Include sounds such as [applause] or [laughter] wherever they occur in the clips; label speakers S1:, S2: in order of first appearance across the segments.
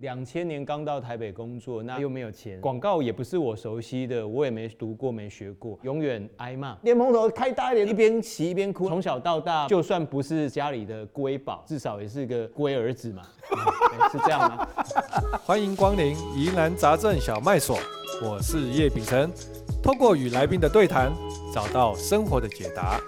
S1: 两千年刚到台北工作，那又没有钱，广告也不是我熟悉的，我也没读过，没学过，永远挨骂。莲蓬头开大一点，一边骑一边哭。从小到大，就算不是家里的瑰宝，至少也是个龟儿子嘛、嗯，[laughs] 是这样吗？
S2: 欢迎光临疑难杂症小卖所，我是叶秉成，透过与来宾的对谈，找到生活的解答。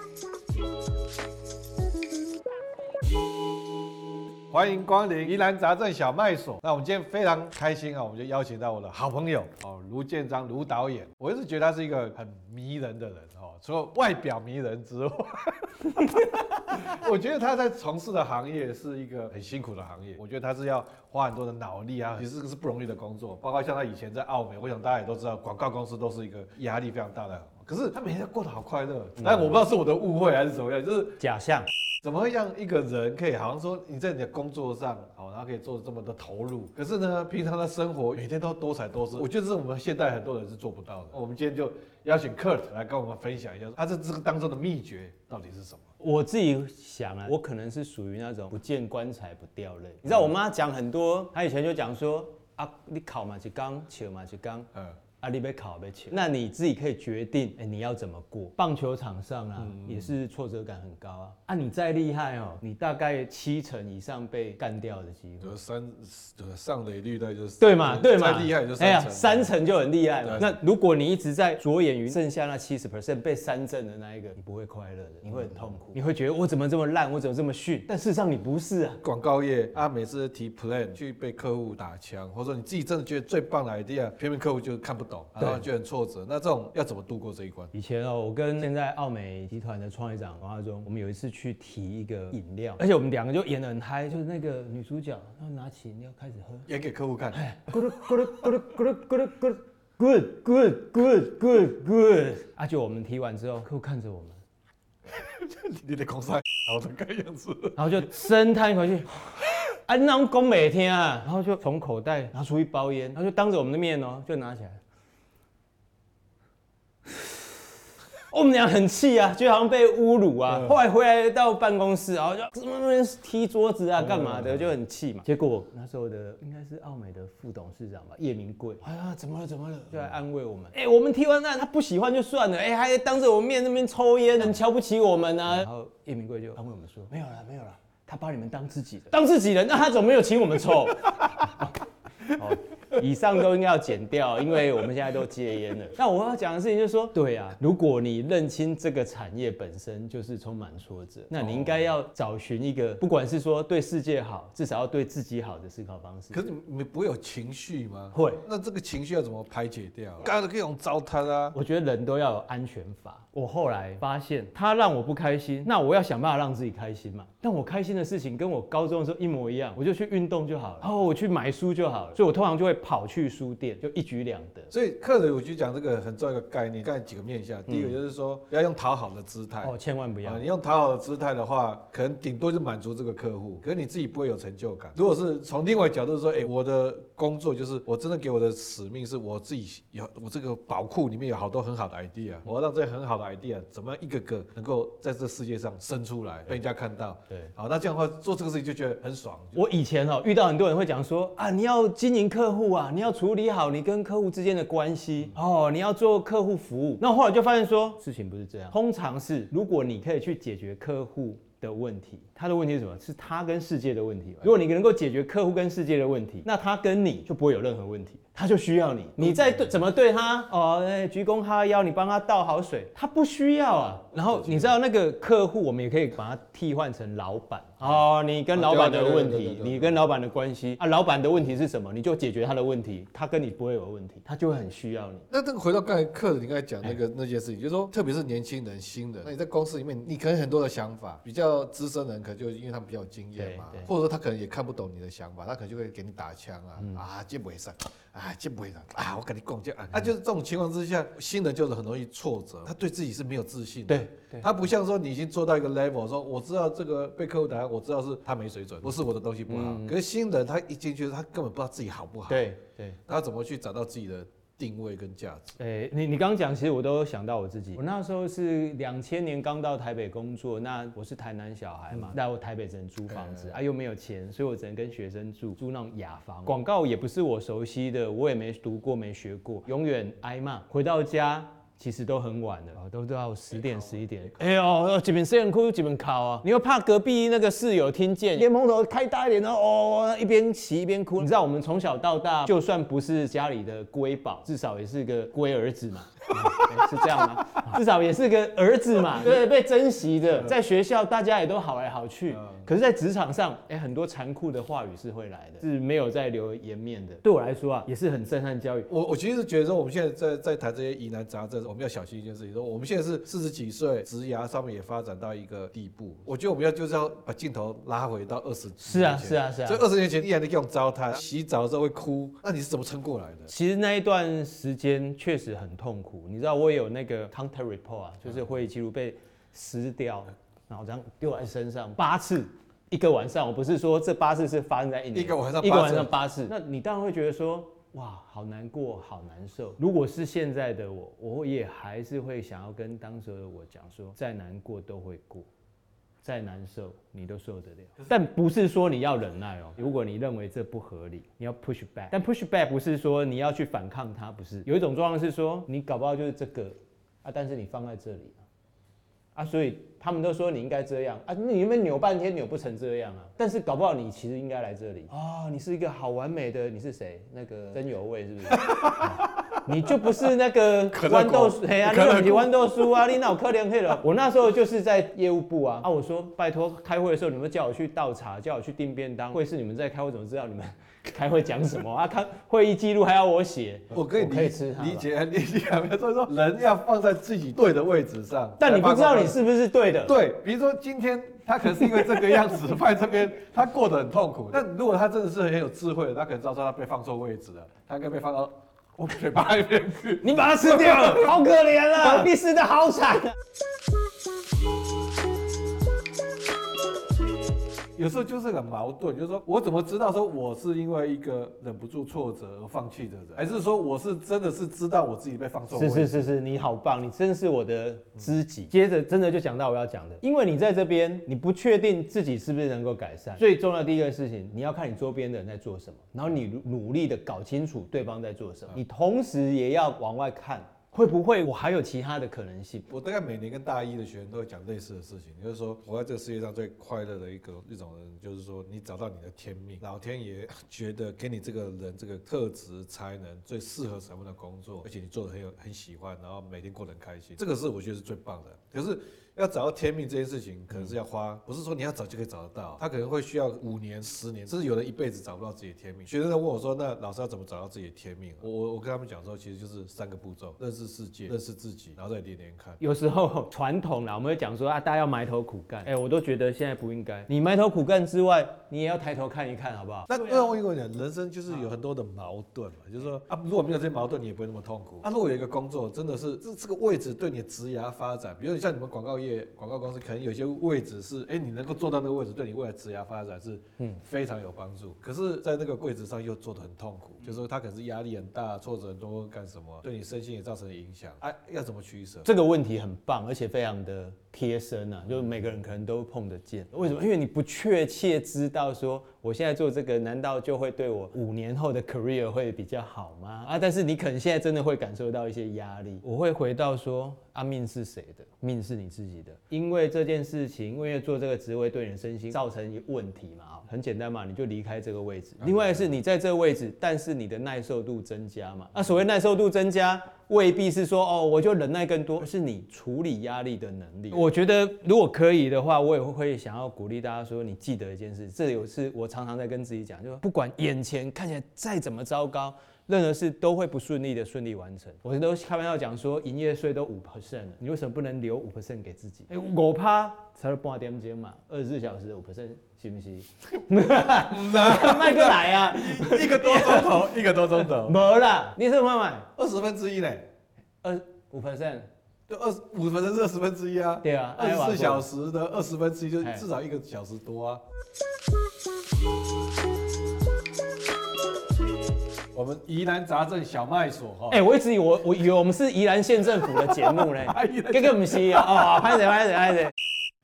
S2: 欢迎光临疑难杂症小麦所。那我们今天非常开心啊，我们就邀请到我的好朋友哦，卢建章卢导演。我一直觉得他是一个很迷人的人哦，除了外表迷人之外，[laughs] 我觉得他在从事的行业是一个很辛苦的行业。我觉得他是要花很多的脑力啊，其实这个是不容易的工作。包括像他以前在澳美，我想大家也都知道，广告公司都是一个压力非常大的。可是他每天过得好快乐，但我不知道是我的误会还是怎么样，就是
S1: 假象。
S2: 怎么会让一个人可以好像说你在你的工作上，好，然后可以做这么的投入，可是呢，平常的生活每天都多彩多姿，我觉得这是我们现代很多人是做不到的。我们今天就邀请 Kurt 来跟我们分享一下，他这这个当中的秘诀到底是什么？
S1: 我自己想啊，我可能是属于那种不见棺材不掉泪。你知道我妈讲很多，她以前就讲说啊，你考嘛是刚，求嘛是刚，嗯。啊，你被考被切，那你自己可以决定，哎、欸，你要怎么过？棒球场上啊，嗯、也是挫折感很高啊。啊，你再厉害哦，你大概七成以上被干掉的机会。
S2: 就三，就上垒率的就是
S1: 对嘛，对嘛，
S2: 再厉害就三成。
S1: 哎呀，三成就很厉害嘛。那如果你一直在着眼于剩下那七十 percent 被三振的那一个，你不会快乐的，你会很痛苦，嗯、你会觉得我怎么这么烂，我怎么这么逊？但事实上你不是啊。
S2: 广告业啊，每次提 plan 去被客户打枪，或者说你自己真的觉得最棒的 idea，偏偏客户就看不懂，然后就很挫折。那这种要怎么度过这一关？
S1: 以前哦，我跟现在奥美集团的创业长王阿忠，我们有一次去提一个饮料，而且我们两个就演的很嗨，就是那个女主角，然后拿起饮料开始喝，
S2: 演给客户看，
S1: 咕噜咕噜咕噜咕噜咕噜咕噜，good good good good good，而且我们提完之后，客户看着我们，[laughs]
S2: 你的口司好的看样子，
S1: 然后就深叹一口气。哎、[laughs] 啊，那种讲没天啊，然后就从口袋拿出一包烟，然后就当着我们的面哦、就拿起来，我们俩很气啊，就好像被侮辱啊。后来回来到办公室，然后就什么踢桌子啊，干嘛的，就很气嘛。结果那时候的应该是奥美的副董事长吧，叶明贵。哎呀，怎么了？怎么了？就来安慰我们。哎，我们踢完那他不喜欢就算了，哎，还当着我们面那边抽烟，很瞧不起我们啊。然后叶明贵就安慰我们说：没有了，没有了，他把你们当自己人，当自己人，那他怎么没有请我们抽？[laughs] [laughs] 好。[laughs] 以上都应该要剪掉，因为我们现在都戒烟了。[laughs] 那我要讲的事情就是说，对啊，如果你认清这个产业本身就是充满挫折，那你应该要找寻一个，不管是说对世界好，至少要对自己好的思考方式。
S2: 可是你不会有情绪吗？
S1: 会。
S2: 那这个情绪要怎么排解掉？刚刚可以用糟蹋啊。
S1: 我觉得人都要有安全法。我后来发现，他让我不开心，那我要想办法让自己开心嘛。但我开心的事情跟我高中的时候一模一样，我就去运动就好了，然后我去买书就好了。所以我通常就会跑去书店，就一举两得。
S2: 所以客人我就讲这个很重要一个概念，刚才几个面向。第一个就是说，不要用讨好的姿态。
S1: 哦，千万不要。
S2: 你用讨好的姿态的话，可能顶多就满足这个客户，可是你自己不会有成就感。如果是从另外角度说，哎，我的工作就是我真的给我的使命是我自己有我这个宝库里面有好多很好的 idea，我要让这些很好的 idea 怎么样一个个能够在这世界上生出来，被人家看到。对，好，那这样的话做这个事情就觉得很爽。
S1: 我以前哦遇到很多人会讲说啊，你要经营客户啊，你要处理好你跟客户之间的关系哦，你要做客户服务。那后来就发现说事情不是这样，通常是如果你可以去解决客户的问题，他的问题是什么？是他跟世界的问题。如果你能够解决客户跟世界的问题，那他跟你就不会有任何问题。他就需要你，你在对怎么对他哦？鞠躬哈腰，你帮他倒好水，他不需要啊。然后你知道那个客户，我们也可以把它替换成老板哦。你跟老板的问题，你跟老板的关系啊，老板的问题是什么？你就解决他的问题，他跟你不会有问题，他就会很需要你。
S2: 那这个回到刚才客人你刚才讲那个那件事情，就是说，特别是年轻人、新人，那你在公司里面，你可能很多的想法，比较资深人可能就因为他们比较有经验嘛，或者说他可能也看不懂你的想法，他可能就会给你打枪啊啊，这不会上啊，这不会上啊。我跟你讲，就啊，啊，就是这种情况之下，新人就是很容易挫折，他对自己是没有自信的。对，他不像说你已经做到一个 level，说我知道这个被客户打，我知道是他没水准，不是我的东西不好。可是新人他一进去，他根本不知道自己好不好。
S1: 对对，
S2: 他怎么去找到自己的定位跟价值？
S1: 哎、欸，你你刚刚讲，其实我都有想到我自己。我那时候是两千年刚到台北工作，那我是台南小孩嘛，那、嗯、我台北只能租房子，欸欸欸啊又没有钱，所以我只能跟学生住，租那种雅房。广告也不是我熟悉的，我也没读过，没学过，永远挨骂。回到家。其实都很晚了，都都要十点十一点。哎呦，几本摄影哭，几本考啊！你又怕隔壁那个室友听见，莲蓬头开大一点，然后哦，一边骑一边哭。你知道我们从小到大，就算不是家里的瑰宝，至少也是个龟儿子嘛。嗯、[laughs] 是这样吗？[laughs] 至少也是个儿子嘛，对，被珍惜的。在学校大家也都好来好去，可是，在职场上，哎，很多残酷的话语是会来的，是没有再留颜面的。对我来说啊，也是很震撼教育。
S2: 我我其实是觉得说，我们现在在在谈这些疑难杂症，我们要小心一件事情，说我们现在是四十几岁，职涯上面也发展到一个地步。我觉得我们要就是要把镜头拉回到二十。
S1: 是啊，是啊，是啊。
S2: 所以二十年前依然在用糟蹋，洗澡的时候会哭，那你是怎么撑过来的？
S1: 其实那一段时间确实很痛苦。你知道我也有那个 counter report 啊，就是会议记录被撕掉，然后这样丢在身上八次，一个晚上。我不是说这八次是发生在一年，
S2: 一个晚上
S1: 一个晚上八次。那你当然会觉得说，哇，好难过，好难受。如果是现在的我，我也还是会想要跟当时的我讲说，再难过都会过，再难受你都受得了。但不是说你要忍耐哦。如果你认为这不合理，你要 push back。但 push back 不是说你要去反抗它，不是。有一种状况是说，你搞不好就是这个。啊！但是你放在这里啊，啊，所以他们都说你应该这样啊，你们扭半天扭不成这样啊。但是搞不好你其实应该来这里啊，你是一个好完美的，你是谁？那个真有味是不是？[laughs] 你就不是那个 [laughs] 豌豆酥，嘿啊，那个你豌豆叔啊，你脑壳连黑了。[laughs] 我那时候就是在业务部啊，啊，我说拜托，开会的时候你们叫我去倒茶，叫我去订便当，会是你们在开会，怎么知道你们？开会讲什么啊？看会议记录还要我写，
S2: 我可以理理解 [laughs] 理解，所以说人要放在自己对的位置上。
S1: 但你不知道你是不是对的。
S2: 对，比如说今天他可能是因为这个样子放在这边，他过得很痛苦。但如果他真的是很有智慧的，他可能知道说他被放错位置了，他应该被放到我嘴巴里面去。
S1: 你把它吃掉了，[laughs] 好可怜啊！你死的好惨
S2: 有时候就是很矛盾，就是说我怎么知道说我是因为一个忍不住挫折而放弃的人，还是说我是真的是知道我自己被放错？
S1: 是是是是，你好棒，你真是我的知己。接着真的就讲到我要讲的，因为你在这边，你不确定自己是不是能够改善。最重要的第一个事情，你要看你周边的人在做什么，然后你努力的搞清楚对方在做什么，你同时也要往外看。会不会我还有其他的可能性？
S2: 我大概每年跟大一的学生都会讲类似的事情，就是说，活在这个世界上最快乐的一个一种人，就是说你找到你的天命，老天爷觉得给你这个人这个特质才能最适合什么的工作，而且你做的很有很喜欢，然后每天过得很开心，这个是我觉得是最棒的。可是。要找到天命这件事情，可能是要花，不是说你要找就可以找得到，他可能会需要五年、十年，甚至有人一辈子找不到自己的天命。学生在问我说：“那老师要怎么找到自己的天命？”我我我跟他们讲说，其实就是三个步骤：认识世界、认识自己，然后再连连看。
S1: 有时候传统啦，我们会讲说啊，大家要埋头苦干。哎，我都觉得现在不应该。你埋头苦干之外，你也要抬头看一看，好不好？
S2: 那那我跟你讲，人生就是有很多的矛盾嘛，就是说啊，如果没有这些矛盾，你也不会那么痛苦。啊，如果有一个工作真的是这这个位置对你的职涯发展，比如你像你们广告业、广告公司。可能有些位置是，哎、欸，你能够做到那个位置，对你未来职业发展是，嗯，非常有帮助。可是，在那个位置上又做得很痛苦，就是说他可能是压力很大，挫折很多，干什么，对你身心也造成影响。哎、啊，要怎么取舍？
S1: 这个问题很棒，而且非常的贴身啊，就是每个人可能都碰得见。为什么？因为你不确切知道说，我现在做这个，难道就会对我五年后的 career 会比较好吗？啊，但是你可能现在真的会感受到一些压力。我会回到说。啊，命是谁的？命是你自己的。因为这件事情，因为做这个职位对你的身心造成一个问题嘛，很简单嘛，你就离开这个位置。另外是你在这个位置，但是你的耐受度增加嘛。啊所谓耐受度增加，未必是说哦，我就忍耐更多，是你处理压力的能力。我觉得如果可以的话，我也会想要鼓励大家说，你记得一件事，这有是我常常在跟自己讲，就不管眼前看起来再怎么糟糕。任何事都会不顺利的顺利完成，我都开玩笑讲说，营业税都五 percent 了，你为什么不能留五 percent 给自己？哎、欸，我怕才是半点钟嘛，二十四小时五 percent 行不行？[laughs] 卖个来啊，
S2: 一个多钟头，[laughs] 一个多钟头，
S1: 没啦，你是不买
S2: 二十分之一呢？
S1: 二五 percent，
S2: 就二十五 percent 是二十分之一啊？
S1: 对啊，
S2: 二十四小时的二十分之一就至少一个小时多啊。[laughs] 我们疑难杂症小麦所哈。
S1: 哎，我一直以为我我以为我们是宜兰县政府的节目嘞，这个不是啊，拍谁拍谁拍谁。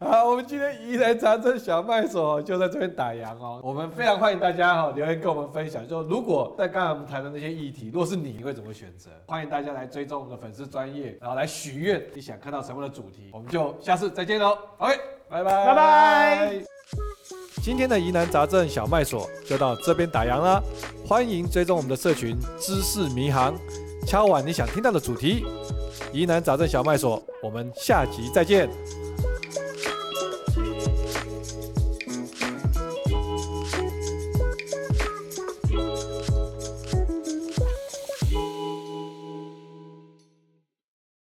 S2: 好，我们今天疑难杂症小卖所就在这边打烊哦。我们非常欢迎大家哈留言跟我们分享，就如果在刚才我们谈的那些议题，如果是你，你会怎么选择？欢迎大家来追踪我们的粉丝专业，然后来许愿你想看到什么的主题，我们就下次再见喽。OK，拜拜，
S1: 拜拜。
S2: 今天的疑难杂症小卖所就到这边打烊啦，欢迎追踪我们的社群知识迷航，敲完你想听到的主题，疑难杂症小卖所，我们下集再见。